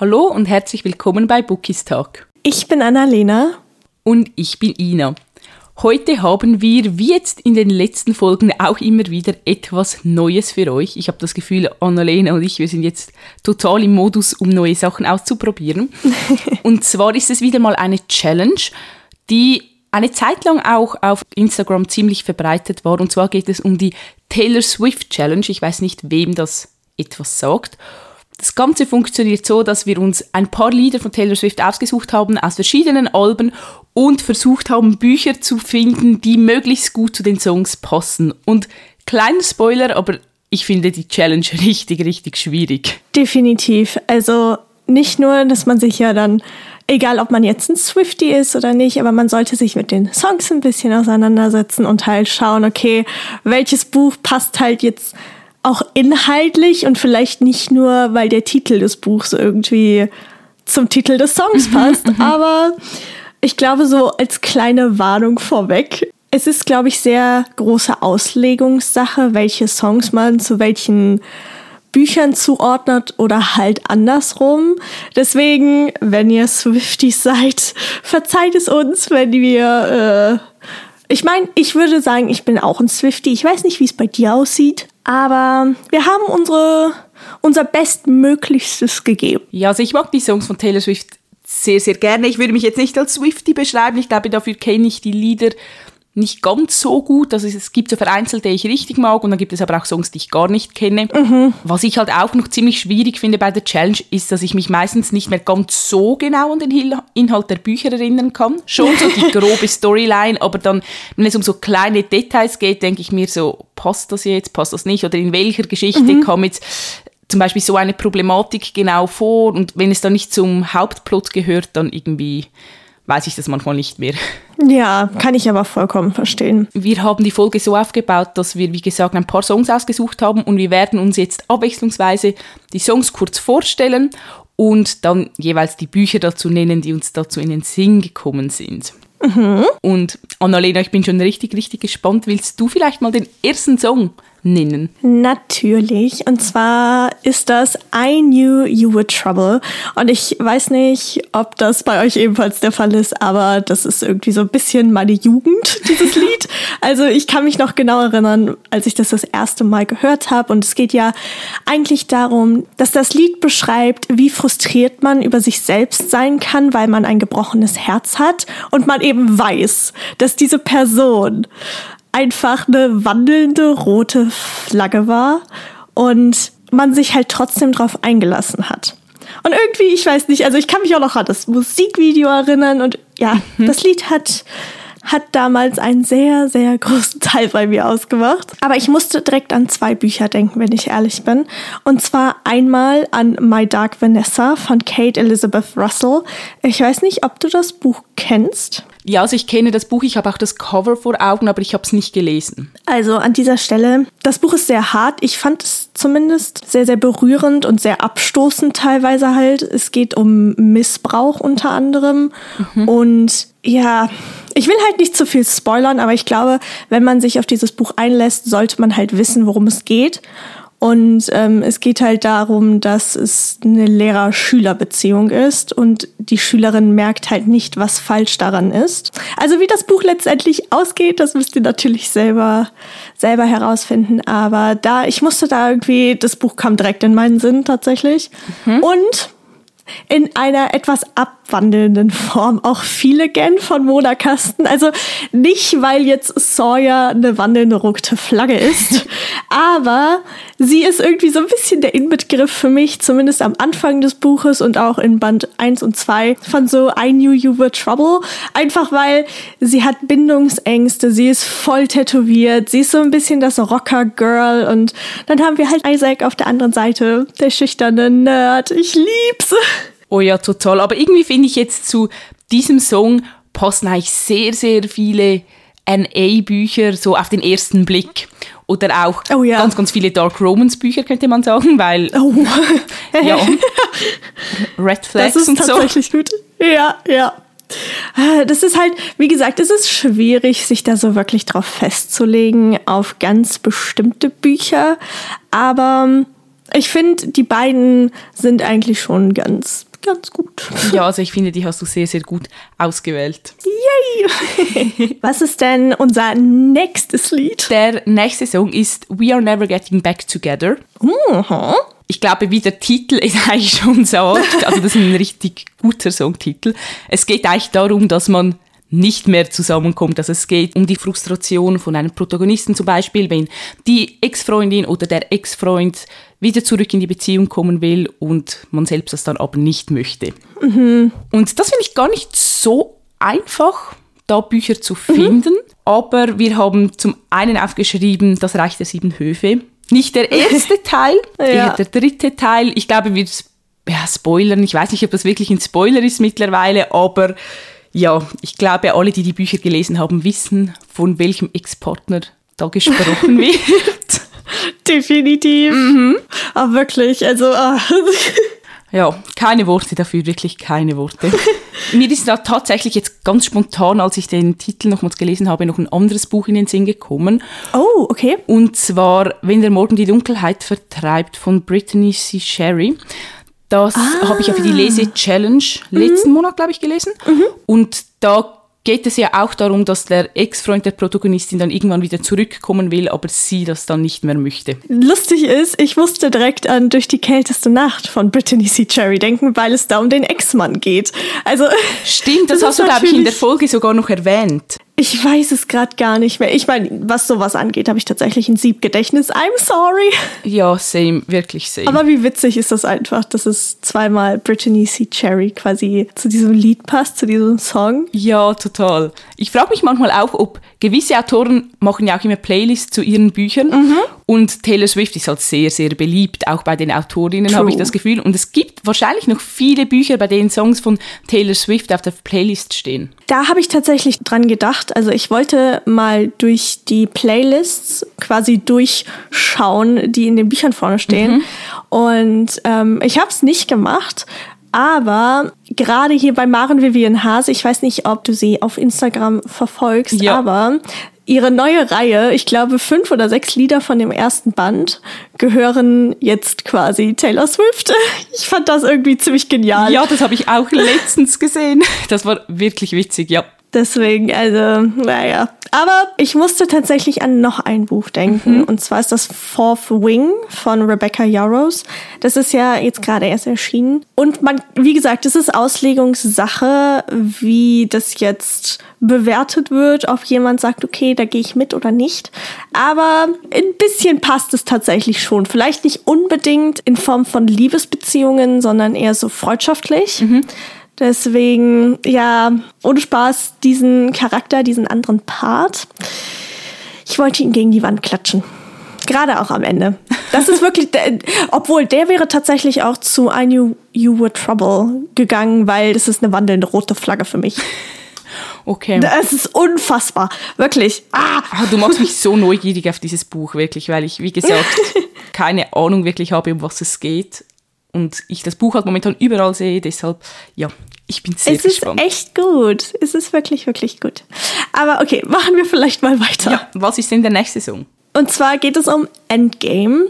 Hallo und herzlich willkommen bei Bookies Talk. Ich bin Annalena. Und ich bin Ina. Heute haben wir, wie jetzt in den letzten Folgen, auch immer wieder etwas Neues für euch. Ich habe das Gefühl, Annalena und ich, wir sind jetzt total im Modus, um neue Sachen auszuprobieren. und zwar ist es wieder mal eine Challenge, die eine Zeit lang auch auf Instagram ziemlich verbreitet war. Und zwar geht es um die Taylor Swift Challenge. Ich weiß nicht, wem das etwas sagt. Das Ganze funktioniert so, dass wir uns ein paar Lieder von Taylor Swift ausgesucht haben aus verschiedenen Alben und versucht haben, Bücher zu finden, die möglichst gut zu den Songs passen. Und kleiner Spoiler, aber ich finde die Challenge richtig, richtig schwierig. Definitiv. Also nicht nur, dass man sich ja dann, egal ob man jetzt ein Swifty ist oder nicht, aber man sollte sich mit den Songs ein bisschen auseinandersetzen und halt schauen, okay, welches Buch passt halt jetzt auch inhaltlich und vielleicht nicht nur, weil der Titel des Buchs irgendwie zum Titel des Songs mhm, passt, mhm. aber ich glaube so als kleine Warnung vorweg. Es ist, glaube ich, sehr große Auslegungssache, welche Songs man zu welchen Büchern zuordnet oder halt andersrum. Deswegen, wenn ihr Swifties seid, verzeiht es uns, wenn wir. Äh ich meine, ich würde sagen, ich bin auch ein Swifty. Ich weiß nicht, wie es bei dir aussieht. Aber wir haben unsere, unser Bestmöglichstes gegeben. Ja, also ich mag die Songs von Taylor Swift sehr, sehr gerne. Ich würde mich jetzt nicht als Swifty beschreiben. Ich glaube, dafür kenne ich die Lieder nicht ganz so gut. Also es gibt so vereinzelte, die ich richtig mag und dann gibt es aber auch Songs, die ich gar nicht kenne. Mhm. Was ich halt auch noch ziemlich schwierig finde bei der Challenge, ist, dass ich mich meistens nicht mehr ganz so genau an den Inhalt der Bücher erinnern kann. Schon so die grobe Storyline, aber dann, wenn es um so kleine Details geht, denke ich mir so, passt das jetzt, passt das nicht? Oder in welcher Geschichte mhm. kam jetzt zum Beispiel so eine Problematik genau vor und wenn es dann nicht zum Hauptplot gehört, dann irgendwie weiß ich das manchmal nicht mehr. Ja, kann ich aber vollkommen verstehen. Wir haben die Folge so aufgebaut, dass wir, wie gesagt, ein paar Songs ausgesucht haben und wir werden uns jetzt abwechslungsweise die Songs kurz vorstellen und dann jeweils die Bücher dazu nennen, die uns dazu in den Sinn gekommen sind. Mhm. Und Annalena, ich bin schon richtig, richtig gespannt. Willst du vielleicht mal den ersten Song nennen? Natürlich. Und zwar ist das I Knew You Were Trouble. Und ich weiß nicht, ob das bei euch ebenfalls der Fall ist, aber das ist irgendwie so ein bisschen meine Jugend, dieses Lied. Also ich kann mich noch genau erinnern, als ich das das erste Mal gehört habe. Und es geht ja eigentlich darum, dass das Lied beschreibt, wie frustriert man über sich selbst sein kann, weil man ein gebrochenes Herz hat und man eben weiß, dass diese Person einfach eine wandelnde rote Flagge war und man sich halt trotzdem drauf eingelassen hat. Und irgendwie, ich weiß nicht, also ich kann mich auch noch an das Musikvideo erinnern und ja, mhm. das Lied hat hat damals einen sehr, sehr großen Teil bei mir ausgemacht. Aber ich musste direkt an zwei Bücher denken, wenn ich ehrlich bin. Und zwar einmal an My Dark Vanessa von Kate Elizabeth Russell. Ich weiß nicht, ob du das Buch kennst. Ja, also ich kenne das Buch, ich habe auch das Cover vor Augen, aber ich habe es nicht gelesen. Also an dieser Stelle, das Buch ist sehr hart. Ich fand es zumindest sehr, sehr berührend und sehr abstoßend teilweise halt. Es geht um Missbrauch unter anderem. Mhm. Und ja, ich will halt nicht zu viel spoilern, aber ich glaube, wenn man sich auf dieses Buch einlässt, sollte man halt wissen, worum es geht. Und ähm, es geht halt darum, dass es eine Lehrer-Schüler-Beziehung ist und die Schülerin merkt halt nicht, was falsch daran ist. Also wie das Buch letztendlich ausgeht, das müsst ihr natürlich selber, selber herausfinden. Aber da, ich musste da irgendwie, das Buch kam direkt in meinen Sinn tatsächlich. Mhm. Und in einer etwas abwandelnden Form auch viele Gen von Mona Kasten. Also nicht, weil jetzt Sawyer eine wandelnde rote Flagge ist, aber sie ist irgendwie so ein bisschen der Inbegriff für mich, zumindest am Anfang des Buches und auch in Band 1 und 2 von so I Knew You Were Trouble. Einfach weil sie hat Bindungsängste, sie ist voll tätowiert, sie ist so ein bisschen das Rocker-Girl und dann haben wir halt Isaac auf der anderen Seite, der schüchterne Nerd. Ich lieb's. Oh ja, total. Aber irgendwie finde ich jetzt zu diesem Song passen eigentlich sehr, sehr viele NA-Bücher so auf den ersten Blick. Oder auch oh, ja. ganz, ganz viele Dark Romance-Bücher, könnte man sagen, weil. Oh. ja. Red Flags das ist und tatsächlich gut. Ja, ja. Das ist halt, wie gesagt, es ist schwierig, sich da so wirklich drauf festzulegen, auf ganz bestimmte Bücher. Aber Ich finde, die beiden sind eigentlich schon ganz, ganz gut. Ja, also ich finde, die hast du sehr, sehr gut ausgewählt. Yay! Was ist denn unser nächstes Lied? Der nächste Song ist We Are Never Getting Back Together. Mhm. Ich glaube, wie der Titel es eigentlich schon sagt, also das ist ein richtig guter Songtitel. Es geht eigentlich darum, dass man nicht mehr zusammenkommt. Also es geht um die Frustration von einem Protagonisten zum Beispiel, wenn die Ex-Freundin oder der Ex-Freund wieder zurück in die Beziehung kommen will und man selbst das dann aber nicht möchte. Mhm. Und das finde ich gar nicht so einfach, da Bücher zu finden. Mhm. Aber wir haben zum einen aufgeschrieben, das Reich der Sieben Höfe. Nicht der erste Teil, Ja. eher der dritte Teil. Ich glaube, wir ja, spoilern. Ich weiß nicht, ob das wirklich ein Spoiler ist mittlerweile, aber ja, ich glaube, alle, die die Bücher gelesen haben, wissen, von welchem Ex-Partner da gesprochen wird. Definitiv. Aber wirklich, also. ah. Ja, keine Worte dafür, wirklich keine Worte. Mir ist da tatsächlich jetzt ganz spontan, als ich den Titel nochmals gelesen habe, noch ein anderes Buch in den Sinn gekommen. Oh, okay. Und zwar Wenn der Morgen die Dunkelheit vertreibt von Brittany C. Sherry. Das habe ich ja für die Lese-Challenge letzten Monat, glaube ich, gelesen. Und da geht es ja auch darum, dass der Ex-Freund der Protagonistin dann irgendwann wieder zurückkommen will, aber sie das dann nicht mehr möchte. Lustig ist, ich musste direkt an Durch die kälteste Nacht von Brittany C. Cherry denken, weil es da um den Ex-Mann geht. Also. Stimmt, das, Das hast du, glaube ich, in der Folge sogar noch erwähnt. Ich weiß es gerade gar nicht mehr. Ich meine, was sowas angeht, habe ich tatsächlich ein Siebgedächtnis. I'm sorry. Ja, same, wirklich same. Aber wie witzig ist das einfach, dass es zweimal Brittany C. Cherry quasi zu diesem Lied passt, zu diesem Song. Ja, total. Ich frage mich manchmal auch, ob gewisse Autoren machen ja auch immer Playlists zu ihren Büchern und Taylor Swift ist halt sehr, sehr beliebt, auch bei den Autorinnen habe ich das Gefühl. Und es gibt wahrscheinlich noch viele Bücher, bei denen Songs von Taylor Swift auf der Playlist stehen. Da habe ich tatsächlich dran gedacht. Also ich wollte mal durch die Playlists quasi durchschauen, die in den Büchern vorne stehen. Und ähm, ich habe es nicht gemacht. Aber gerade hier bei Maren Vivian Hase, ich weiß nicht, ob du sie auf Instagram verfolgst, Ja. aber ihre neue Reihe, ich glaube fünf oder sechs Lieder von dem ersten Band, gehören jetzt quasi Taylor Swift. Ich fand das irgendwie ziemlich genial. Ja, das habe ich auch letztens gesehen. Das war wirklich witzig, ja. Deswegen, also, naja. Aber ich musste tatsächlich an noch ein Buch denken. Und zwar ist das Fourth Wing von Rebecca Yarrows. Das ist ja jetzt gerade erst erschienen. Und man, wie gesagt, es ist Auslegungssache, wie das jetzt bewertet wird, ob jemand sagt, okay, da gehe ich mit oder nicht. Aber ein bisschen passt es tatsächlich schon. Vielleicht nicht unbedingt in Form von Liebesbeziehungen, sondern eher so freundschaftlich. Deswegen, ja, ohne Spaß, diesen Charakter, diesen anderen Part. Ich wollte ihn gegen die Wand klatschen. Gerade auch am Ende. Das ist wirklich, der, obwohl der wäre tatsächlich auch zu I Knew You Were Trouble gegangen, weil das ist eine wandelnde rote Flagge für mich. Okay. Das ist unfassbar. Wirklich. Ah! Ah, du machst mich so neugierig auf dieses Buch, wirklich, weil ich, wie gesagt, keine Ahnung wirklich habe, um was es geht. Und ich das Buch halt momentan überall sehe, deshalb, ja, ich bin sehr Es ist gespannt. echt gut. Es ist wirklich, wirklich gut. Aber okay, machen wir vielleicht mal weiter. ja, was ist denn der nächste Song? Und zwar geht es um Endgame.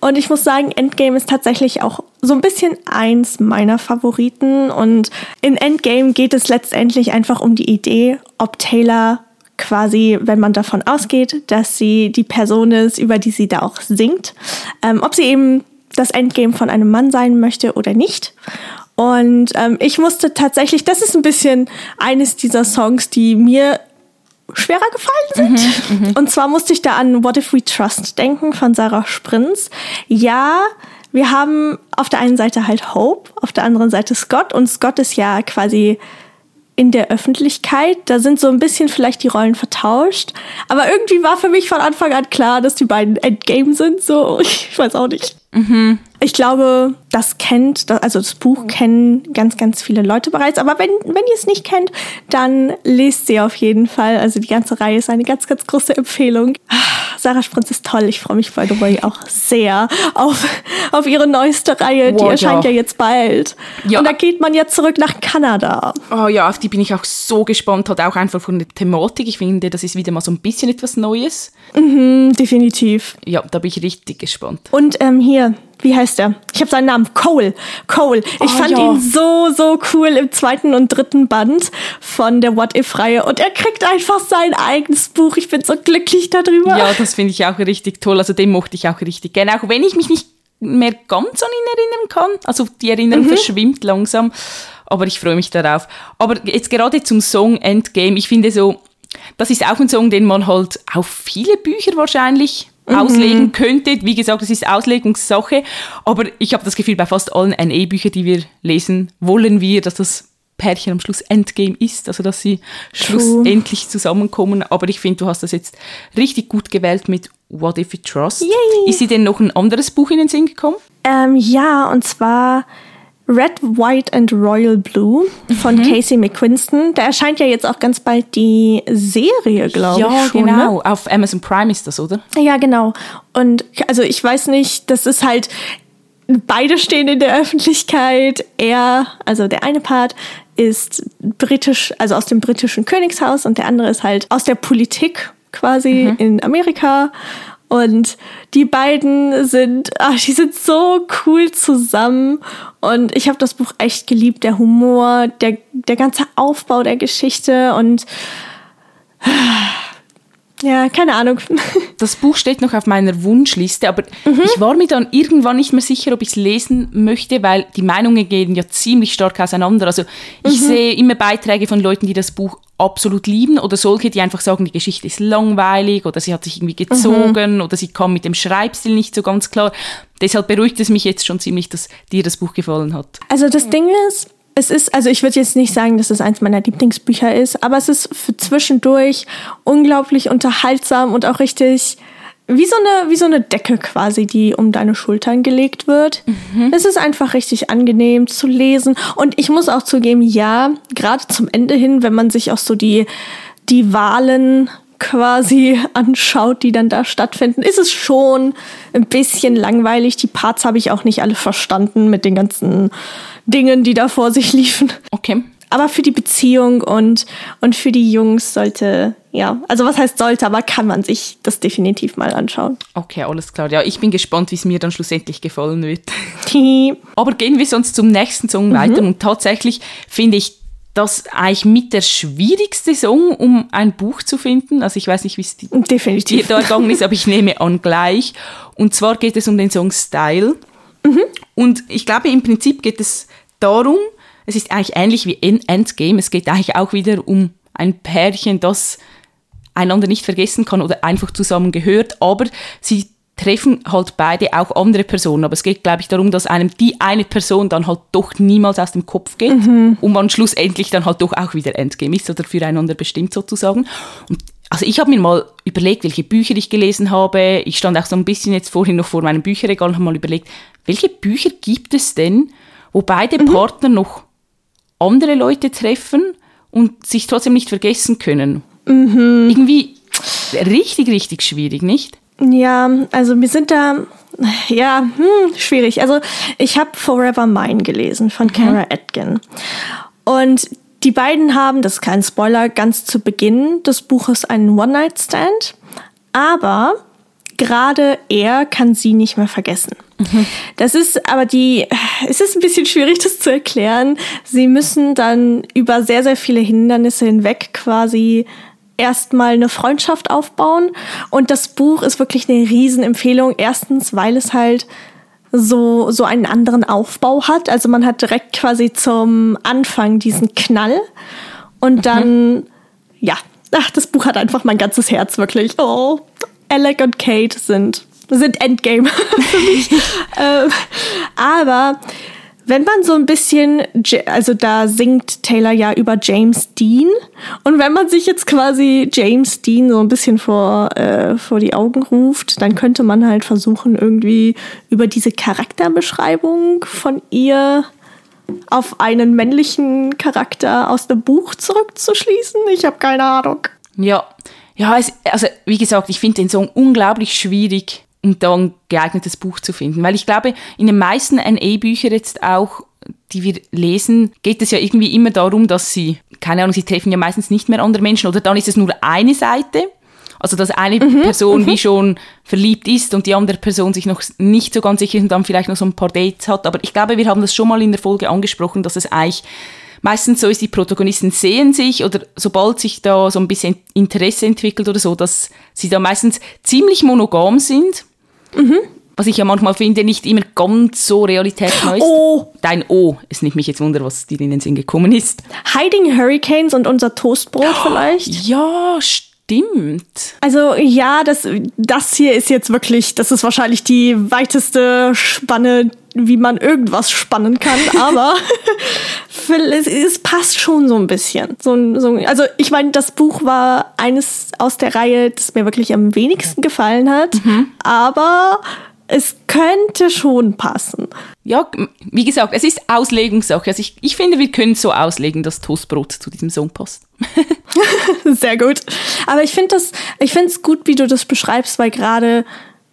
Und ich muss sagen, Endgame ist tatsächlich auch so ein bisschen eins meiner Favoriten. Und in Endgame geht es letztendlich einfach um die Idee, ob Taylor quasi, wenn man davon ausgeht, dass sie die Person ist, über die sie da auch singt, ähm, ob sie eben das Endgame von einem Mann sein möchte oder nicht. Und ähm, ich musste tatsächlich, das ist ein bisschen eines dieser Songs, die mir schwerer gefallen sind. Und zwar musste ich da an What If We Trust denken von Sarah Sprinz. Ja, wir haben auf der einen Seite halt Hope, auf der anderen Seite Scott und Scott ist ja quasi in der Öffentlichkeit. Da sind so ein bisschen vielleicht die Rollen vertauscht. Aber irgendwie war für mich von Anfang an klar, dass die beiden Endgame sind. So, ich weiß auch nicht. Ich glaube, das kennt, also das Buch kennen ganz, ganz viele Leute bereits. Aber wenn, wenn ihr es nicht kennt, dann lest sie auf jeden Fall. Also die ganze Reihe ist eine ganz, ganz große Empfehlung. Sarah Sprinz ist toll. Ich freue mich, by the way, auch sehr auf, auf ihre neueste Reihe. Die Wow, erscheint ja. ja jetzt bald. Ja. Und da geht man jetzt zurück nach Kanada. Oh ja, auf die bin ich auch so gespannt, hat auch einfach von der Thematik. Ich finde, das ist wieder mal so ein bisschen etwas Neues. Hm, definitiv. Ja, da bin ich richtig gespannt. Und ähm, hier, wie heißt der? Ich habe seinen Namen, Cole. Cole. Ich oh, fand ja. ihn so, so cool im zweiten und dritten Band von der What-If-Reihe. Und er kriegt einfach sein eigenes Buch. Ich bin so glücklich darüber. Ja, das finde ich auch richtig toll. Also den mochte ich auch richtig gerne. Auch wenn ich mich nicht mehr ganz an ihn erinnern kann. Also die Erinnerung mhm. verschwimmt langsam. Aber ich freue mich darauf. Aber jetzt gerade zum Song Endgame. Ich finde so, das ist auch ein Song, den man halt auf viele Bücher wahrscheinlich mhm. auslegen könnte. Wie gesagt, es ist Auslegungssache, aber ich habe das Gefühl, bei fast allen NE-Büchern, die wir lesen, wollen wir, dass das Pärchen am Schluss Endgame ist, also dass sie True. schlussendlich zusammenkommen. Aber ich finde, du hast das jetzt richtig gut gewählt mit What If We Trust. Yay. Ist sie denn noch ein anderes Buch in den Sinn gekommen? Ähm, ja, und zwar Red, White and Royal Blue von mhm. Casey McQuiston. Da erscheint ja jetzt auch ganz bald die Serie, glaube ja, ich. Ja, genau. Ne? Auf Amazon Prime ist das, oder? Ja, genau. Und also ich weiß nicht, das ist halt, beide stehen in der Öffentlichkeit. Er, also der eine Part, ist britisch, also aus dem britischen Königshaus und der andere ist halt aus der Politik quasi mhm. in Amerika. Und die beiden sind, ach, die sind so cool zusammen. Und ich habe das Buch echt geliebt. Der Humor, der, der ganze Aufbau der Geschichte und ja, keine Ahnung. Das Buch steht noch auf meiner Wunschliste, aber mhm. ich war mir dann irgendwann nicht mehr sicher, ob ich es lesen möchte, weil die Meinungen gehen ja ziemlich stark auseinander. Also ich mhm. sehe immer Beiträge von Leuten, die das Buch absolut lieben oder solche, die einfach sagen, die Geschichte ist langweilig oder sie hat sich irgendwie gezogen mhm. oder sie kam mit dem Schreibstil nicht so ganz klar. Deshalb beruhigt es mich jetzt schon ziemlich, dass dir das Buch gefallen hat. Also das Ding ist, es ist, also ich würde jetzt nicht sagen, dass es eins meiner Lieblingsbücher ist, aber es ist für zwischendurch unglaublich unterhaltsam und auch richtig wie so eine, wie so eine Decke quasi, die um deine Schultern gelegt wird. Mhm. Es ist einfach richtig angenehm zu lesen. Und ich muss auch zugeben, ja, gerade zum Ende hin, wenn man sich auch so die, die Wahlen quasi anschaut, die dann da stattfinden, ist es schon ein bisschen langweilig. Die Parts habe ich auch nicht alle verstanden mit den ganzen Dingen, die da vor sich liefen. Okay. Aber für die Beziehung und, und für die Jungs sollte, ja, also was heißt sollte, aber kann man sich das definitiv mal anschauen. Okay, alles klar. Ja, ich bin gespannt, wie es mir dann schlussendlich gefallen wird. aber gehen wir sonst zum nächsten Song mhm. weiter und tatsächlich finde ich das eigentlich mit der schwierigste Song, um ein Buch zu finden. Also ich weiß nicht, wie es dir da gegangen ist, aber ich nehme an gleich. Und zwar geht es um den Song Style. Mhm. Und ich glaube, im Prinzip geht es darum, es ist eigentlich ähnlich wie Endgame, es geht eigentlich auch wieder um ein Pärchen, das einander nicht vergessen kann oder einfach zusammen gehört, aber sie treffen halt beide auch andere Personen. Aber es geht, glaube ich, darum, dass einem die eine Person dann halt doch niemals aus dem Kopf geht mhm. und man schlussendlich dann halt doch auch wieder Endgame ist oder füreinander bestimmt sozusagen. Und also ich habe mir mal überlegt, welche Bücher ich gelesen habe. Ich stand auch so ein bisschen jetzt vorhin noch vor meinem Bücherregal und habe mal überlegt, welche Bücher gibt es denn, wo beide mhm. Partner noch andere Leute treffen und sich trotzdem nicht vergessen können? Mhm. Irgendwie richtig, richtig schwierig, nicht? Ja, also wir sind da, ja, hm, schwierig. Also ich habe Forever Mine gelesen von mhm. Kara Atkin. Und die beiden haben, das ist kein Spoiler, ganz zu Beginn des Buches einen One-Night-Stand. Aber gerade er kann sie nicht mehr vergessen. Mhm. Das ist aber die, es ist ein bisschen schwierig, das zu erklären. Sie müssen dann über sehr, sehr viele Hindernisse hinweg quasi erstmal eine Freundschaft aufbauen. Und das Buch ist wirklich eine Riesenempfehlung. Erstens, weil es halt so, so einen anderen Aufbau hat. Also man hat direkt quasi zum Anfang diesen Knall. Und mhm. dann, mhm. ja, ach, das Buch hat einfach mein ganzes Herz wirklich. Oh, Alec und Kate sind, sind Endgame für mich. ähm, aber wenn man so ein bisschen, also da singt Taylor ja über James Dean und wenn man sich jetzt quasi James Dean so ein bisschen vor, äh, vor die Augen ruft, dann könnte man halt versuchen, irgendwie über diese Charakterbeschreibung von ihr auf einen männlichen Charakter aus dem Buch zurückzuschließen. Ich habe keine Ahnung. Ja, ja, es, also wie gesagt, ich finde den Song unglaublich schwierig um da ein geeignetes Buch zu finden. Weil ich glaube, in den meisten NA-Büchern jetzt auch, die wir lesen, geht es ja irgendwie immer darum, dass sie, keine Ahnung, sie treffen ja meistens nicht mehr andere Menschen oder dann ist es nur eine Seite Also dass eine Person wie schon verliebt ist und die andere Person sich noch nicht so ganz sicher ist und dann vielleicht noch so ein paar Dates hat. Aber ich glaube, wir haben das schon mal in der Folge angesprochen, dass es eigentlich meistens so ist, die Protagonisten sehen sich oder sobald sich da so ein bisschen Interesse entwickelt oder so, dass sie da meistens ziemlich monogam sind. Was ich ja manchmal finde, nicht immer ganz so realitätsnah ist. Oh. Dein O. Es nimmt mich jetzt wunder, was dir in den Sinn gekommen ist. Hiding Hurricanes und unser Toastbrot vielleicht. Ja, stimmt. Also ja, das, das hier ist jetzt wirklich, das ist wahrscheinlich die weiteste Spanne, wie man irgendwas spannen kann, aber es, es passt schon so ein bisschen. So, so, also ich meine, das Buch war eines aus der Reihe, das mir wirklich am wenigsten gefallen hat, aber es könnte schon passen. Ja, wie gesagt, es ist Auslegungssache. Also ich, ich finde, wir können so auslegen, dass Toastbrot zu diesem Song passt. Sehr gut. Aber ich finde das, ich finde es gut, wie du das beschreibst, weil gerade,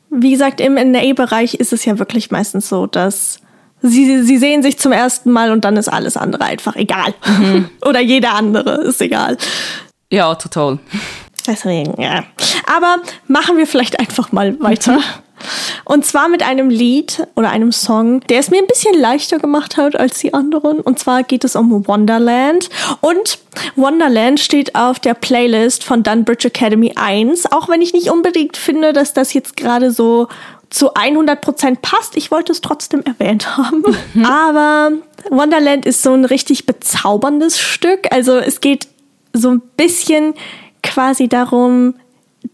wie gesagt, im NA-Bereich ist es ja wirklich meistens so, dass sie, sie sehen sich zum ersten Mal und dann ist alles andere einfach egal. Oder jeder andere ist egal. Ja, total. Deswegen, ja. Aber machen wir vielleicht einfach mal weiter. Und zwar mit einem Lied oder einem Song, der es mir ein bisschen leichter gemacht hat als die anderen. Und zwar geht es um Wonderland. Und Wonderland steht auf der Playlist von Dunbridge Academy 1. Auch wenn ich nicht unbedingt finde, dass das jetzt gerade so zu 100% passt. Ich wollte es trotzdem erwähnt haben. Aber Wonderland ist so ein richtig bezauberndes Stück. Also es geht so ein bisschen quasi darum,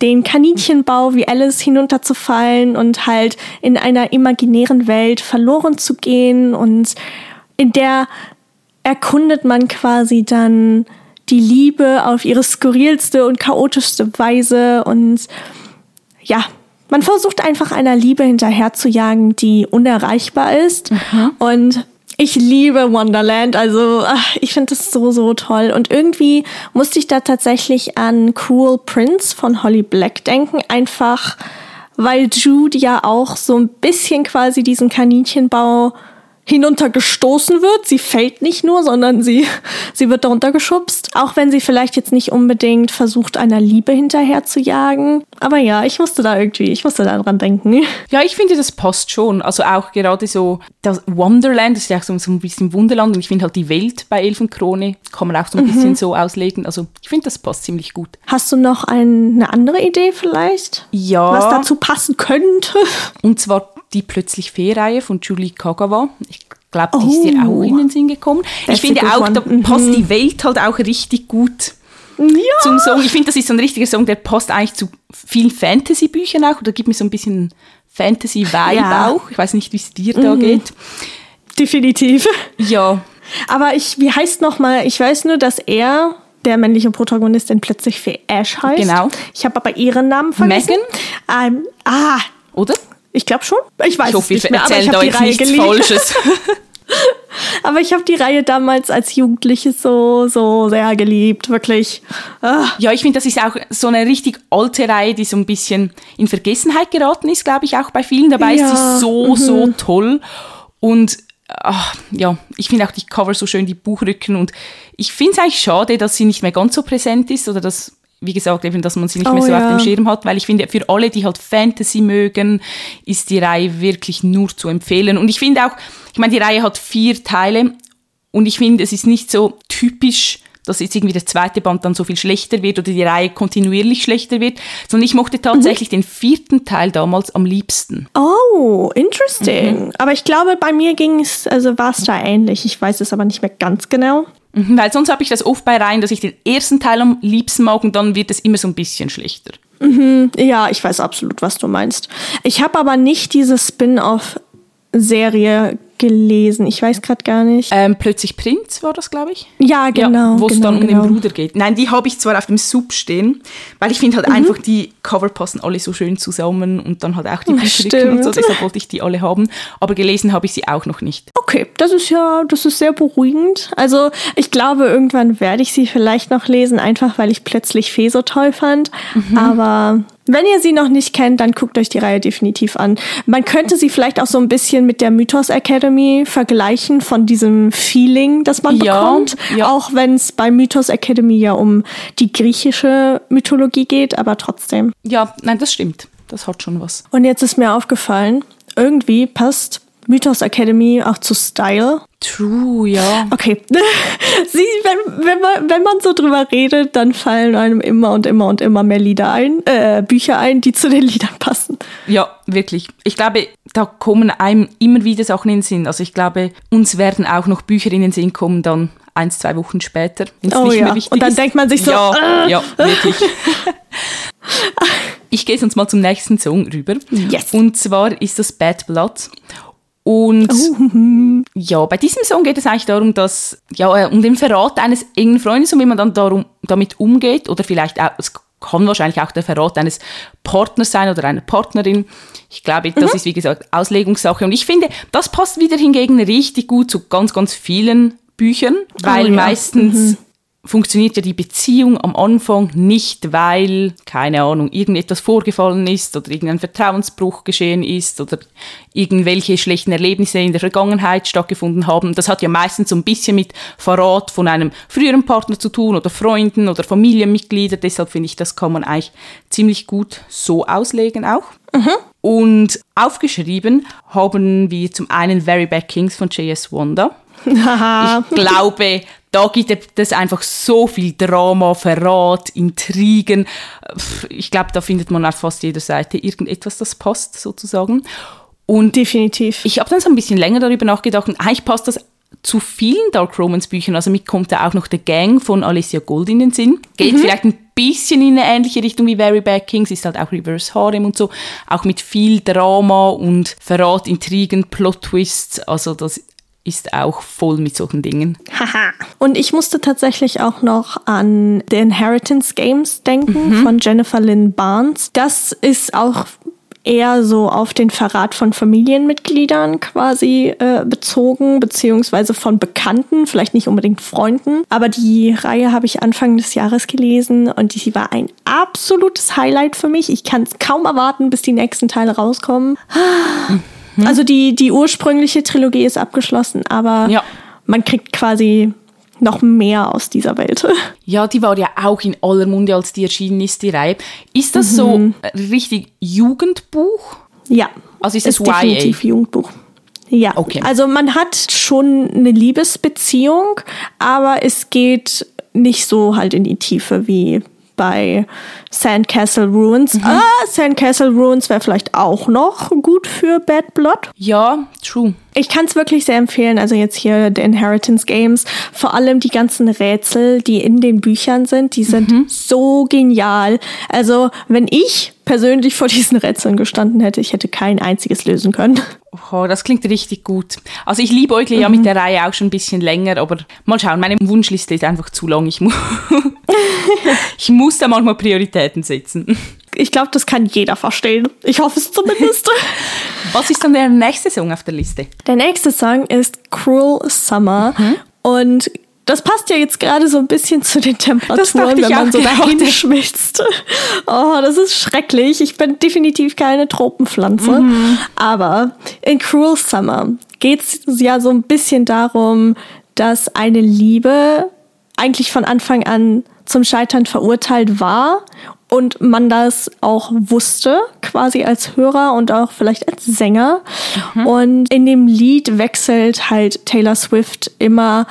den Kaninchenbau wie Alice hinunterzufallen und halt in einer imaginären Welt verloren zu gehen und in der erkundet man quasi dann die Liebe auf ihre skurrilste und chaotischste Weise und ja, man versucht einfach einer Liebe hinterherzujagen, die unerreichbar ist. Und ich liebe Wonderland, also ach, ich finde das so, so toll. Und irgendwie musste ich da tatsächlich an Cruel Prince von Holly Black denken, einfach weil Jude ja auch so ein bisschen quasi diesen Kaninchenbau hinuntergestoßen wird. Sie fällt nicht nur, sondern sie, sie wird darunter geschubst. Auch wenn sie vielleicht jetzt nicht unbedingt versucht, einer Liebe hinterher zu jagen. Aber ja, ich musste da irgendwie, ich musste da dran denken. Ja, ich finde, das passt schon. Also auch gerade so, das Wonderland, das ist ja auch so, so ein bisschen Wunderland und ich finde halt die Welt bei Elfenkrone kann man auch so ein bisschen so auslegen. Also ich finde, das passt ziemlich gut. Hast du noch ein, eine andere Idee vielleicht? Ja. Was dazu passen könnte? Und zwar die Plötzlich Fee-Reihe von Julie Kagawa. Ich glaube, die ist dir auch Oh. in den Sinn gekommen. Ich finde auch, da. Mhm. passt die Welt halt auch richtig gut Ja. zum Song. Ich finde, das ist so ein richtiger Song, der passt eigentlich zu vielen Fantasy-Büchern auch. Oder gibt mir so ein bisschen Fantasy-Vibe Ja. auch. Ich weiß nicht, wie es dir da Mhm. geht. Definitiv. Ja, Aber ich, wie heißt nochmal, ich weiß nur, dass er, der männliche Protagonist, in plötzlich für Ash heißt. Genau. Ich habe aber ihren Namen vergessen. Ähm, ah, oder? Ich glaube schon. Ich weiß Ich hoffe, es nicht mehr, aber ich habe die Reihe nichts geliebt. Falsches. Aber ich habe die Reihe damals als Jugendliche so, so sehr geliebt. Wirklich. Ah. Ja, ich finde, das ist auch so eine richtig alte Reihe, die so ein bisschen in Vergessenheit geraten ist, glaube ich, auch bei vielen. Dabei ist Ja, sie so, so toll. Und ach, ja, ich finde auch die Cover so schön, die Buchrücken. Und ich finde es eigentlich schade, dass sie nicht mehr ganz so präsent ist oder dass, wie gesagt, eben, dass man sie nicht Oh mehr so ja. auf dem Schirm hat, weil ich finde, für alle, die halt Fantasy mögen, ist die Reihe wirklich nur zu empfehlen. Und ich finde auch, ich meine, die Reihe hat vier Teile und ich finde, es ist nicht so typisch, dass jetzt irgendwie der zweite Band dann so viel schlechter wird oder die Reihe kontinuierlich schlechter wird, sondern ich mochte tatsächlich den vierten Teil damals am liebsten. Oh, interesting. Mhm. Aber ich glaube, bei mir ging es, also war es da ähnlich. Ich weiß es aber nicht mehr ganz genau. Mhm, Weil sonst habe ich das oft bei Reihen, dass ich den ersten Teil am liebsten mag und dann wird es immer so ein bisschen schlechter. Ja, ich weiß absolut, was du meinst. Ich habe aber nicht diese Spin-off-Serie gelesen. Ich weiß gerade gar nicht. Ähm, Plötzlich Prinz war das, glaube ich. Ja, genau. Ja, wo es genau, dann um genau. den Bruder geht. Nein, die habe ich zwar auf dem Sub stehen, weil ich finde Mhm. halt einfach, die Cover passen alle so schön zusammen und dann halt auch die Bücherrücken und so, deshalb wollte ich die alle haben. Aber gelesen habe ich sie auch noch nicht. Okay, das ist ja, das ist sehr beruhigend. Also ich glaube, irgendwann werde ich sie vielleicht noch lesen, einfach weil ich plötzlich Fee so toll fand. Mhm. Aber Wenn ihr sie noch nicht kennt, dann guckt euch die Reihe definitiv an. Man könnte sie vielleicht auch so ein bisschen mit der Mythos Academy vergleichen von diesem Feeling, das man Ja, bekommt. ja. Auch wenn es bei Mythos Academy ja um die griechische Mythologie geht, aber trotzdem. Ja, nein, das stimmt. Das hat schon was. Und jetzt ist mir aufgefallen, irgendwie passt Mythos Academy auch zu Style. True, ja. Okay. Sie, wenn, wenn, man, wenn man so drüber redet, dann fallen einem immer und immer und immer mehr Lieder ein, äh, Bücher ein, die zu den Liedern passen. Ja, wirklich. Ich glaube, da kommen einem immer wieder Sachen in den Sinn. Also ich glaube, uns werden auch noch Bücher in den Sinn kommen, dann eins, zwei Wochen später, wenn es Oh nicht ja. mehr wichtig Und dann ist. denkt man sich so, ja, äh. ja, wirklich. ich gehe jetzt mal zum nächsten Song rüber. Yes. Und zwar ist das Bad Blood. Und Oh. ja, bei diesem Song geht es eigentlich darum, dass, ja, äh, um den Verrat eines engen Freundes und wie man dann darum, damit umgeht oder vielleicht auch, es kann wahrscheinlich auch der Verrat eines Partners sein oder einer Partnerin. Ich glaube, das ist wie gesagt Auslegungssache und ich finde, das passt wieder hingegen richtig gut zu ganz, ganz vielen Büchern, weil ja. meistens funktioniert ja die Beziehung am Anfang nicht, weil, keine Ahnung, irgendetwas vorgefallen ist oder irgendein Vertrauensbruch geschehen ist oder irgendwelche schlechten Erlebnisse in der Vergangenheit stattgefunden haben. Das hat ja meistens so ein bisschen mit Verrat von einem früheren Partner zu tun oder Freunden oder Familienmitgliedern. Deshalb finde ich, das kann man eigentlich ziemlich gut so auslegen auch. Und aufgeschrieben haben wir zum einen Very Bad Kings von J.S. Wonder. Ich glaube, da gibt es einfach so viel Drama, Verrat, Intrigen. Ich glaube, da findet man auf fast jeder Seite irgendetwas, das passt sozusagen. Und Definitiv. ich habe dann so ein bisschen länger darüber nachgedacht und eigentlich passt das zu vielen Dark Romance Büchern. Also mit kommt da auch noch The Gang von Alicia Gold in den Sinn. Geht vielleicht ein bisschen in eine ähnliche Richtung wie Very Bad Kings, ist halt auch Reverse Harem und so. Auch mit viel Drama und Verrat, Intrigen, Plot-Twists. Also das ist auch voll mit solchen Dingen. Haha. Und ich musste tatsächlich auch noch an The Inheritance Games denken von Jennifer Lynn Barnes. Das ist auch eher so auf den Verrat von Familienmitgliedern quasi äh, bezogen, beziehungsweise von Bekannten, vielleicht nicht unbedingt Freunden. Aber die Reihe habe ich Anfang des Jahres gelesen und die war ein absolutes Highlight für mich. Ich kann es kaum erwarten, bis die nächsten Teile rauskommen. Also die, die ursprüngliche Trilogie ist abgeschlossen, aber Ja. man kriegt quasi noch mehr aus dieser Welt. Ja, die war ja auch in aller Munde, als die erschienen ist, die Reihe. Ist das so äh, richtig Jugendbuch? ja. Also ist es definitiv Jugendbuch. Ja, Okay. also man hat schon eine Liebesbeziehung, aber es geht nicht so halt in die Tiefe wie bei Sandcastle Ruins. Mhm. Ah, Sandcastle Ruins wäre vielleicht auch noch gut für Bad Blood. Ja, true. Ich kann es wirklich sehr empfehlen. Also jetzt hier The Inheritance Games. Vor allem die ganzen Rätsel, die in den Büchern sind, die sind Mhm. so genial. Also wenn ich persönlich vor diesen Rätseln gestanden hätte, ich hätte kein einziges lösen können. Oh, das klingt richtig gut. Also ich liebe euch ja mit der Reihe auch schon ein bisschen länger, aber mal schauen, meine Wunschliste ist einfach zu lang. Ich, mu ich muss da manchmal Prioritäten setzen. Ich glaube, das kann jeder verstehen. Ich hoffe es zumindest. Was ist dann der nächste Song auf der Liste? Der nächste Song ist Cruel Summer und das passt ja jetzt gerade so ein bisschen zu den Temperaturen, wenn man so dahin schmilzt. Oh, das ist schrecklich. Ich bin definitiv keine Tropenpflanze. Aber in Cruel Summer geht es ja so ein bisschen darum, dass eine Liebe eigentlich von Anfang an zum Scheitern verurteilt war und man das auch wusste, quasi als Hörer und auch vielleicht als Sänger. Und in dem Lied wechselt halt Taylor Swift immer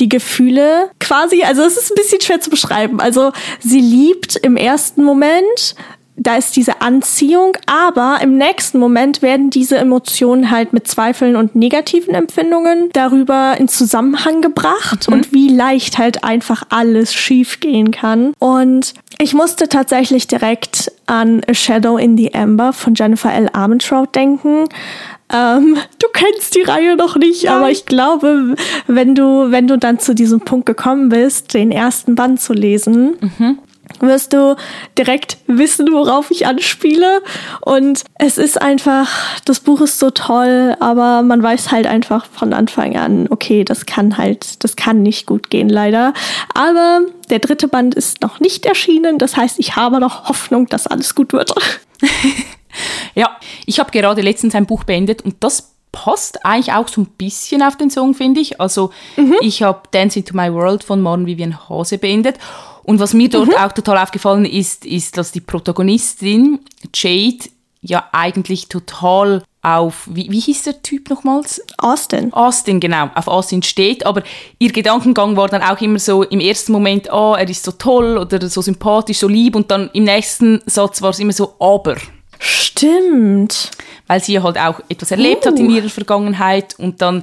die Gefühle quasi, also es ist ein bisschen schwer zu beschreiben. Also sie liebt im ersten Moment, da ist diese Anziehung, aber im nächsten Moment werden diese Emotionen halt mit Zweifeln und negativen Empfindungen darüber in Zusammenhang gebracht und wie leicht halt einfach alles schiefgehen kann. Und ich musste tatsächlich direkt an A Shadow in the Amber von Jennifer L. Armentrout denken. Ähm, du kennst die Reihe noch nicht, aber ich glaube, wenn du, wenn du dann zu diesem Punkt gekommen bist, den ersten Band zu lesen, wirst du direkt wissen, worauf ich anspiele. Und es ist einfach, das Buch ist so toll, aber man weiß halt einfach von Anfang an, okay, das kann halt, das kann nicht gut gehen, leider. Aber der dritte Band ist noch nicht erschienen, das heißt, ich habe noch Hoffnung, dass alles gut wird. ja, ich habe gerade letztens ein Buch beendet und das passt eigentlich auch so ein bisschen auf den Song, finde ich. Also mhm. ich habe Dance into My World von Maren Vivian Hase beendet. Und was mir dort mhm. auch total aufgefallen ist, ist, dass die Protagonistin Jade ja eigentlich total auf, wie, wie hieß der Typ nochmals? Austin. Austin, genau, auf Austin steht. Aber ihr Gedankengang war dann auch immer so im ersten Moment, ah, oh, er ist so toll oder so sympathisch, so lieb. Und dann im nächsten Satz war es immer so, aber. Stimmt. Weil sie halt auch etwas erlebt uh. hat in uh. ihrer Vergangenheit und dann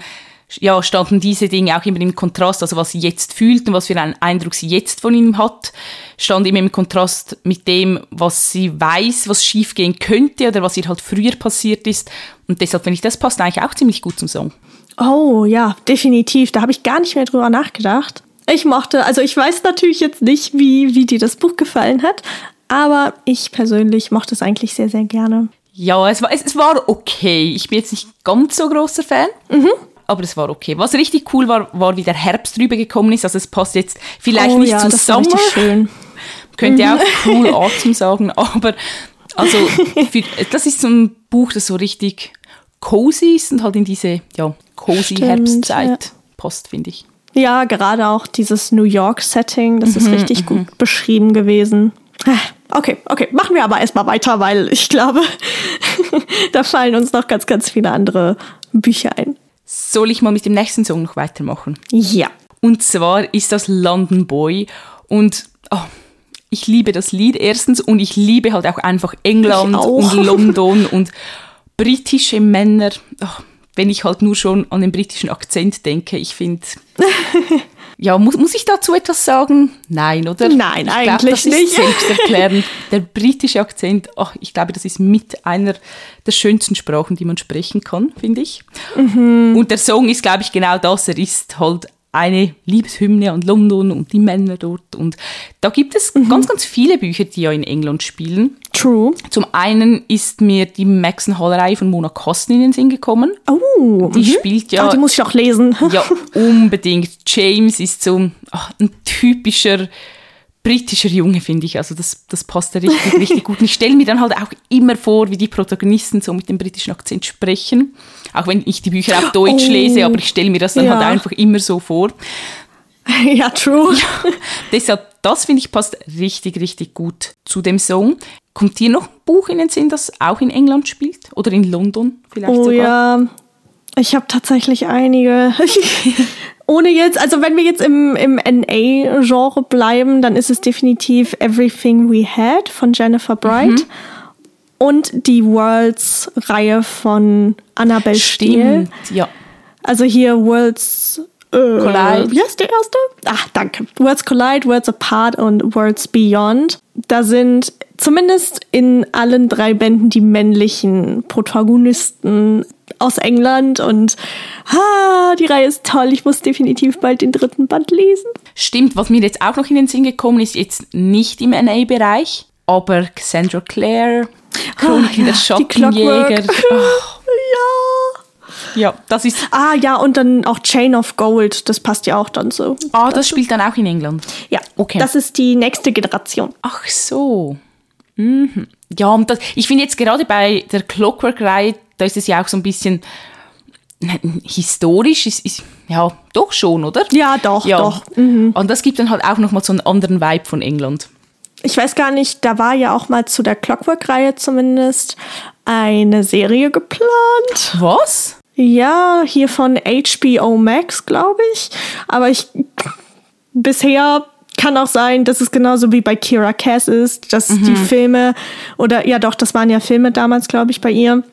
ja, standen diese Dinge auch immer im Kontrast, also was sie jetzt fühlt und was für einen Eindruck sie jetzt von ihm hat, stand immer im Kontrast mit dem, was sie weiß, was schiefgehen könnte oder was ihr halt früher passiert ist. Und deshalb finde ich, das passt eigentlich auch ziemlich gut zum Song. Oh ja, definitiv. Da habe ich gar nicht mehr drüber nachgedacht. Ich mochte, also ich weiß natürlich jetzt nicht, wie, wie dir das Buch gefallen hat, aber ich persönlich mochte es eigentlich sehr, sehr gerne. Ja, es war, es, es war okay. Ich bin jetzt nicht ganz so großer Fan. Mhm. Aber es war okay. Was richtig cool war, war, wie der Herbst drüber gekommen ist. Also es passt jetzt vielleicht oh, nicht ja, zum das Sommer. schön. Könnte mhm. auch cool Atem sagen, aber also für, das ist so ein Buch, das so richtig cozy ist und halt in diese ja, cozy Stimmt, Herbstzeit ja. passt, finde ich. Ja, gerade auch dieses New York-Setting, das mhm, ist richtig mhm. gut beschrieben gewesen. Okay, okay, machen wir aber erstmal weiter, weil ich glaube, da fallen uns noch ganz, ganz viele andere Bücher ein. Soll ich mal mit dem nächsten Song noch weitermachen? Ja. Und zwar ist das London Boy und oh, ich liebe das Lied erstens und ich liebe halt auch einfach England auch. und London und britische Männer. Oh, wenn ich halt nur schon an den britischen Akzent denke, ich finde Ja, muss, muss ich dazu etwas sagen? Nein, oder? Nein, ich eigentlich glaub, das nicht. Ist selbsterklärend. Der britische Akzent, ach, ich glaube, das ist mit einer der schönsten Sprachen, die man sprechen kann, finde ich. Mhm. Und der Song ist, glaube ich, genau das. Er ist halt eine Liebeshymne an London und die Männer dort. Und da gibt es mhm. ganz, ganz viele Bücher, die ja in England spielen. True. Zum einen ist mir die Maxon Hall-Reihe von Mona Kosten in den Sinn gekommen. Oh, die mhm. spielt ja. Oh, die muss ich auch lesen. ja, unbedingt. James ist so ein typischer britischer Junge, finde ich. Also das, das passt da richtig, richtig gut. Und ich stelle mir dann halt auch immer vor, wie die Protagonisten so mit dem britischen Akzent sprechen. Auch wenn ich die Bücher auf Deutsch oh, lese, aber ich stelle mir das dann halt ja. halt einfach immer so vor. Ja, true. Ja, deshalb, das finde ich passt richtig, richtig gut zu dem Song. Kommt dir noch ein Buch in den Sinn, das auch in England spielt? Oder in London vielleicht oh, sogar? ja, ich habe tatsächlich einige. ohne jetzt, also wenn wir jetzt im, im NA-Genre bleiben, dann ist es definitiv Everything We Had von Jennifer Bright mhm. und die Worlds-Reihe von Annabelle Steele. Ja. Also hier Worlds Collide. Wie heißt der erste? Ach, danke. Worlds Collide, Worlds Apart und Worlds Beyond. Da sind zumindest in allen drei Bänden die männlichen Protagonisten aus England und ah, die Reihe ist toll. Ich muss definitiv bald den dritten Band lesen. Stimmt, was mir jetzt auch noch in den Sinn gekommen ist, jetzt nicht im NA-Bereich, aber Cassandra Clare, Chronik oh, ja, der Schattenjäger. Oh. ja. Ja, das ist. Ah, ja, und dann auch Chain of Gold, das passt ja auch dann so. Ah, das spielt dann auch in England. Ja, okay. Das ist die nächste Generation. Ach so. Mhm. Ja, und das, ich finde jetzt gerade bei der Clockwork-Reihe, da ist es ja auch so ein bisschen historisch, ist, ist, ja, doch schon, oder? Ja, doch, ja. doch. Mhm. Und das gibt dann halt auch nochmal so einen anderen Vibe von England. Ich weiß gar nicht, da war ja auch mal zu der Clockwork-Reihe zumindest eine Serie geplant. Was? Ja, hier von HBO Max, glaube ich. Aber ich bisher kann auch sein, dass es genauso wie bei Kira Cass ist, dass mhm. die Filme oder ja doch, das waren ja Filme damals, glaube ich, bei ihr,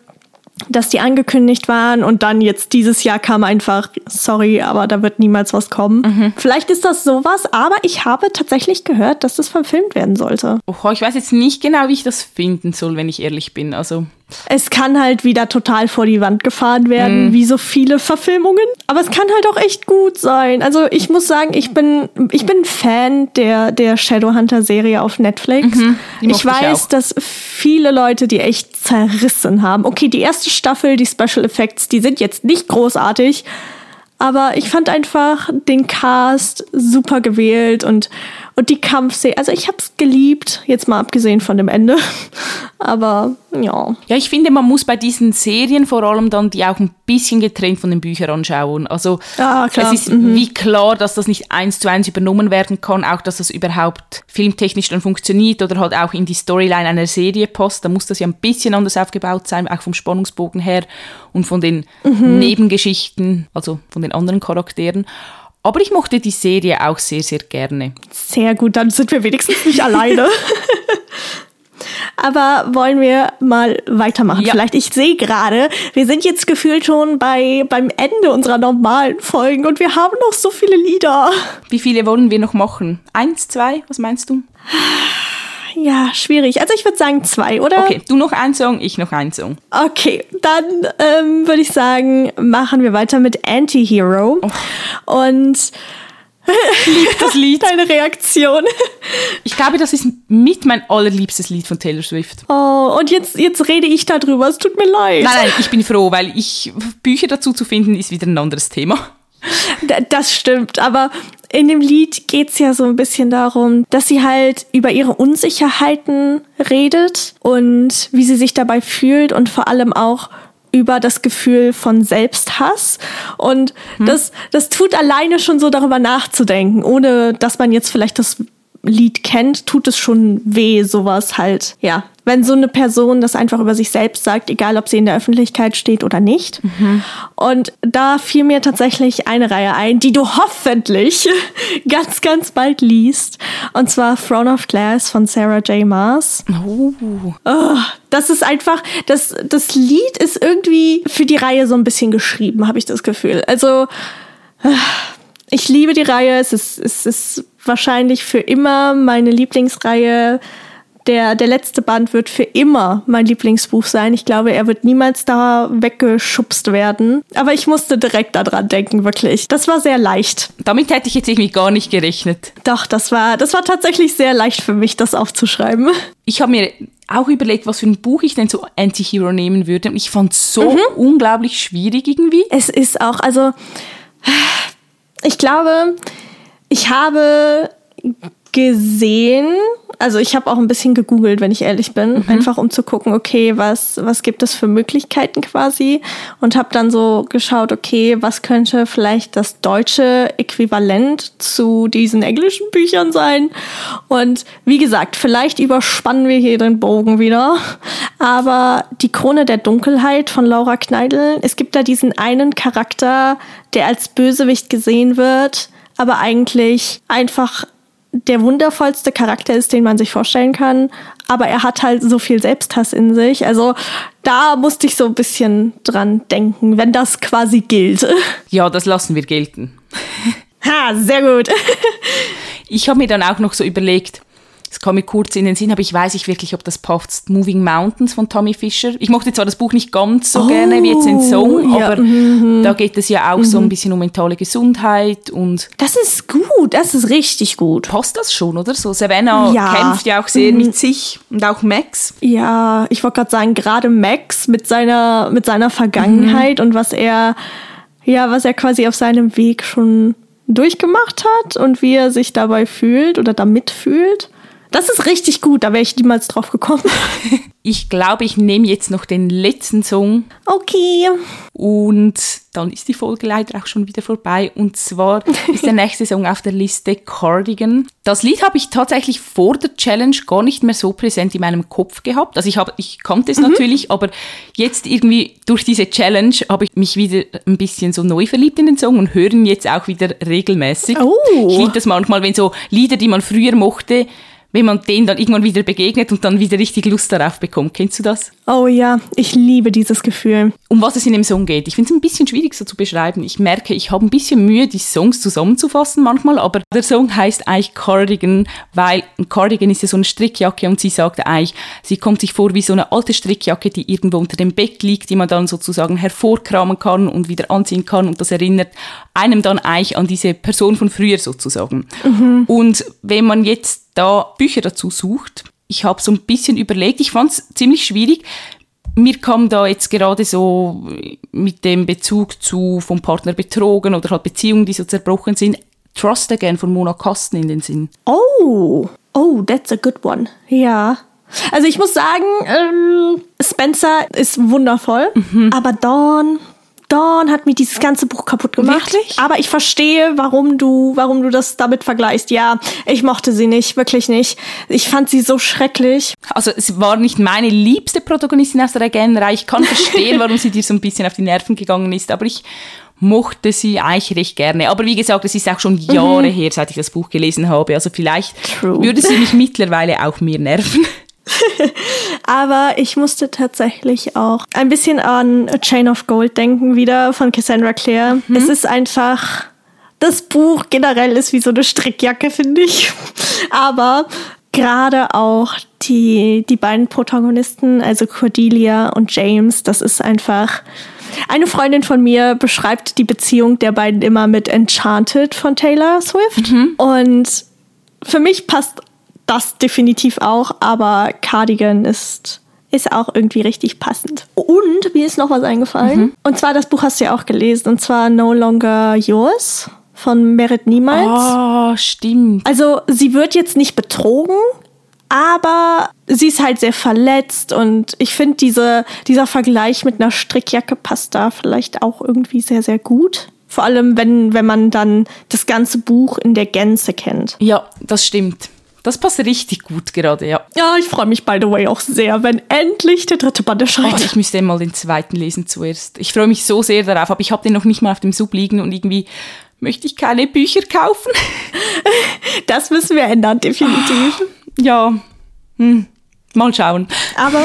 dass die angekündigt waren und dann jetzt dieses Jahr kam einfach, sorry, aber da wird niemals was kommen. Mhm. Vielleicht ist das sowas, aber ich habe tatsächlich gehört, dass das verfilmt werden sollte. Oh, ich weiß jetzt nicht genau, wie ich das finden soll, wenn ich ehrlich bin. Also Es kann halt wieder total vor die Wand gefahren werden, mm. wie so viele Verfilmungen. Aber es kann halt auch echt gut sein. Also ich muss sagen, ich bin, ich bin Fan der, der Shadowhunter-Serie auf Netflix. Mhm, ich weiß, ich dass viele Leute die echt zerrissen haben. Okay, die erste Staffel, die Special Effects, die sind jetzt nicht großartig. Aber ich fand einfach den Cast super gewählt und und die Kampfszene, also ich habe es geliebt, jetzt mal abgesehen von dem Ende. Aber ja. Ja, ich finde, man muss bei diesen Serien vor allem dann die auch ein bisschen getrennt von den Büchern anschauen. Also ah, es ist mhm. wie klar, dass das nicht eins zu eins übernommen werden kann, auch dass das überhaupt filmtechnisch dann funktioniert oder halt auch in die Storyline einer Serie passt. Da muss das ja ein bisschen anders aufgebaut sein, auch vom Spannungsbogen her und von den mhm. Nebengeschichten, also von den anderen Charakteren. Aber ich mochte die Serie auch sehr, sehr gerne. Sehr gut, dann sind wir wenigstens nicht alleine. Aber wollen wir mal weitermachen? Ja. Vielleicht, ich sehe gerade, wir sind jetzt gefühlt schon bei, beim Ende unserer normalen Folgen und wir haben noch so viele Lieder. Wie viele wollen wir noch machen? Eins, zwei? Was meinst du? Ja, schwierig. Also ich würde sagen zwei, oder? Okay, du noch ein Song, ich noch ein Song. Okay, dann ähm, würde ich sagen, machen wir weiter mit Anti-Hero. Oh. Und Lieb das Lied. Deine Reaktion. Ich glaube, das ist mit mein allerliebstes Lied von Taylor Swift. Oh, und jetzt, jetzt rede ich darüber. Es tut mir leid. Nein, nein, ich bin froh, weil ich Bücher dazu zu finden, ist wieder ein anderes Thema. Das stimmt, aber in dem Lied geht's ja so ein bisschen darum, dass sie halt über ihre Unsicherheiten redet und wie sie sich dabei fühlt und vor allem auch über das Gefühl von Selbsthass. Und hm. das, das tut alleine schon so darüber nachzudenken, ohne dass man jetzt vielleicht das Lied kennt, tut es schon weh, sowas halt, ja. Wenn so eine Person das einfach über sich selbst sagt, egal ob sie in der Öffentlichkeit steht oder nicht. Mhm. Und da fiel mir tatsächlich eine Reihe ein, die du hoffentlich ganz, ganz bald liest. Und zwar Throne of Glass von Sarah J. Maas. Oh. oh das ist einfach, das, das Lied ist irgendwie für die Reihe so ein bisschen geschrieben, habe ich das Gefühl. Also, ich liebe die Reihe. Es ist, es ist wahrscheinlich für immer meine Lieblingsreihe. Der, der letzte Band wird für immer mein Lieblingsbuch sein. Ich glaube, er wird niemals da weggeschubst werden. Aber ich musste direkt daran denken, wirklich. Das war sehr leicht. Damit hätte ich jetzt irgendwie gar nicht gerechnet. Doch, das war, das war tatsächlich sehr leicht für mich, das aufzuschreiben. Ich habe mir auch überlegt, was für ein Buch ich denn so Anti-Hero nehmen würde. Ich fand es so mhm. unglaublich schwierig irgendwie. Es ist auch, also ich glaube, ich habe gesehen, also ich habe auch ein bisschen gegoogelt, wenn ich ehrlich bin, mhm. einfach um zu gucken, okay, was was gibt es für Möglichkeiten quasi und habe dann so geschaut, okay, was könnte vielleicht das deutsche Äquivalent zu diesen englischen Büchern sein? Und wie gesagt, vielleicht überspannen wir hier den Bogen wieder, aber die Krone der Dunkelheit von Laura Kneidl, es gibt da diesen einen Charakter, der als Bösewicht gesehen wird, aber eigentlich einfach der wundervollste Charakter ist, den man sich vorstellen kann. Aber er hat halt so viel Selbsthass in sich. Also da musste ich so ein bisschen dran denken, wenn das quasi gilt. Ja, das lassen wir gelten. Ha, sehr gut. ich habe mir dann auch noch so überlegt, es kam mir kurz in den Sinn, aber ich weiß nicht wirklich, ob das passt. Moving Mountains von Tommy Fischer. Ich mochte zwar das Buch nicht ganz so oh, gerne wie jetzt den Song, ja. aber mhm. da geht es ja auch mhm. so ein bisschen um mentale Gesundheit und. Das ist gut, das ist richtig gut. Passt das schon, oder? So, Savannah ja. kämpft ja auch sehr mhm. mit sich und auch Max. Ja, ich wollte gerade sagen, gerade Max mit seiner, mit seiner Vergangenheit mhm. und was er, ja, was er quasi auf seinem Weg schon durchgemacht hat und wie er sich dabei fühlt oder damit fühlt. Das ist richtig gut, da wäre ich niemals drauf gekommen. Ich glaube, ich nehme jetzt noch den letzten Song. Okay. Und dann ist die Folge leider auch schon wieder vorbei. Und zwar ist der nächste Song auf der Liste Cardigan. Das Lied habe ich tatsächlich vor der Challenge gar nicht mehr so präsent in meinem Kopf gehabt. Also ich, habe, ich kannte es mhm. natürlich, aber jetzt irgendwie durch diese Challenge habe ich mich wieder ein bisschen so neu verliebt in den Song und höre ihn jetzt auch wieder regelmäßig. Oh. Ich liebe das manchmal, wenn so Lieder, die man früher mochte, wenn man den dann irgendwann wieder begegnet und dann wieder richtig Lust darauf bekommt. Kennst du das? Oh ja, ich liebe dieses Gefühl. Um was es in dem Song geht. Ich finde es ein bisschen schwierig so zu beschreiben. Ich merke, ich habe ein bisschen Mühe, die Songs zusammenzufassen manchmal, aber der Song heißt eigentlich Cardigan, weil ein Cardigan ist ja so eine Strickjacke und sie sagt eigentlich, sie kommt sich vor wie so eine alte Strickjacke, die irgendwo unter dem Bett liegt, die man dann sozusagen hervorkramen kann und wieder anziehen kann und das erinnert einem dann eigentlich an diese Person von früher sozusagen. Mhm. Und wenn man jetzt da Bücher dazu sucht. Ich habe so ein bisschen überlegt, ich fand es ziemlich schwierig. Mir kam da jetzt gerade so mit dem Bezug zu vom Partner betrogen oder halt Beziehungen, die so zerbrochen sind, Trust Again von Mona Kasten in den Sinn. Oh, oh, that's a good one. Ja. Also ich muss sagen, ähm, Spencer ist wundervoll, mhm. aber Dawn, Dawn hat mir dieses ganze Buch kaputt gemacht. Wirklich? Aber ich verstehe, warum du, warum du das damit vergleichst. Ja, ich mochte sie nicht, wirklich nicht. Ich fand sie so schrecklich. Also es war nicht meine liebste Protagonistin aus der Regenreihe. Ich kann verstehen, warum sie dir so ein bisschen auf die Nerven gegangen ist, aber ich mochte sie eigentlich recht gerne. Aber wie gesagt, es ist auch schon Jahre mhm. her, seit ich das Buch gelesen habe. Also vielleicht True. würde sie mich mittlerweile auch mehr nerven. Aber ich musste tatsächlich auch ein bisschen an A Chain of Gold denken, wieder von Cassandra Clare. Mhm. Es ist einfach, das Buch generell ist wie so eine Strickjacke, finde ich. Aber gerade auch die, die beiden Protagonisten, also Cordelia und James, das ist einfach. Eine Freundin von mir beschreibt die Beziehung der beiden immer mit Enchanted von Taylor Swift. Mhm. Und für mich passt das definitiv auch, aber Cardigan ist ist auch irgendwie richtig passend. Und mir ist noch was eingefallen. Mhm. Und zwar, das Buch hast du ja auch gelesen. Und zwar No Longer Yours von Merit Niemals. Oh, stimmt. Also, sie wird jetzt nicht betrogen, aber sie ist halt sehr verletzt. Und ich finde, diese, dieser Vergleich mit einer Strickjacke passt da vielleicht auch irgendwie sehr, sehr gut. Vor allem, wenn, wenn man dann das ganze Buch in der Gänze kennt. Ja, das stimmt. Das passt richtig gut gerade, ja. Ja, ich freue mich, by the way, auch sehr, wenn endlich der dritte Band erscheint. Oh, ich müsste mal den zweiten lesen zuerst. Ich freue mich so sehr darauf, aber ich habe den noch nicht mal auf dem Sub liegen und irgendwie möchte ich keine Bücher kaufen. Das müssen wir ändern, definitiv. Ja, hm. Mal schauen. Aber,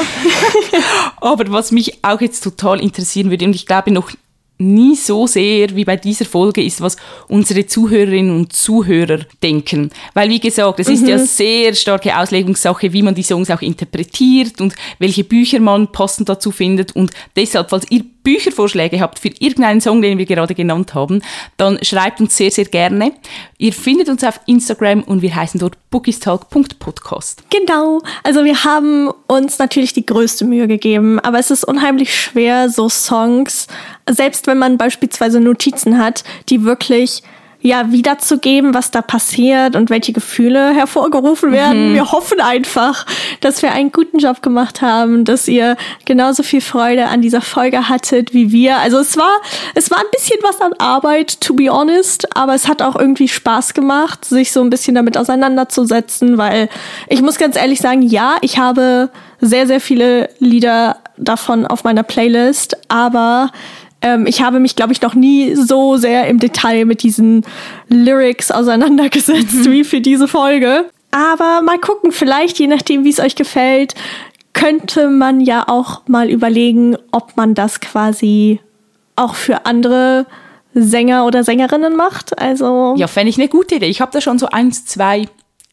aber was mich auch jetzt total interessieren würde, und ich glaube noch nie so sehr wie bei dieser Folge ist, was unsere Zuhörerinnen und Zuhörer denken. Weil, wie gesagt, es mhm. ist ja mhm. sehr starke Auslegungssache, wie man die Songs auch interpretiert und welche Bücher man passend dazu findet. Und deshalb, falls ihr Büchervorschläge habt für irgendeinen Song, den wir gerade genannt haben, dann schreibt uns sehr, sehr gerne. Ihr findet uns auf Instagram und wir heißen dort bookistalk.podcast. Genau. Also wir haben uns natürlich die größte Mühe gegeben, aber es ist unheimlich schwer, so Songs, selbst wenn man beispielsweise Notizen hat, die wirklich ja, wiederzugeben, was da passiert und welche Gefühle hervorgerufen werden. Mhm. Wir hoffen einfach, dass wir einen guten Job gemacht haben, dass ihr genauso viel Freude an dieser Folge hattet wie wir. Also es war, es war ein bisschen was an Arbeit, to be honest, aber es hat auch irgendwie Spaß gemacht, sich so ein bisschen damit auseinanderzusetzen, weil ich muss ganz ehrlich sagen, ja, ich habe sehr, sehr viele Lieder davon auf meiner Playlist, aber ähm, ich habe mich, glaube ich, noch nie so sehr im Detail mit diesen Lyrics auseinandergesetzt mhm. wie für diese Folge. Aber mal gucken, vielleicht, je nachdem, wie es euch gefällt, könnte man ja auch mal überlegen, ob man das quasi auch für andere Sänger oder Sängerinnen macht. Also ja, fände ich eine gute Idee. Ich habe da schon so eins, zwei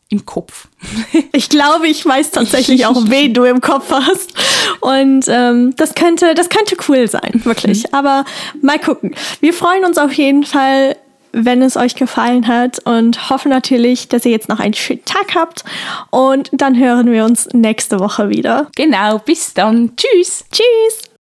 im Kopf. Ich glaube, ich weiß tatsächlich auch, wen du im Kopf hast. Und ähm, das könnte, das könnte cool sein, wirklich. Mhm. Aber mal gucken. Wir freuen uns auf jeden Fall, wenn es euch gefallen hat und hoffen natürlich, dass ihr jetzt noch einen schönen Tag habt. Und dann hören wir uns nächste Woche wieder. Genau, bis dann. Tschüss. Tschüss.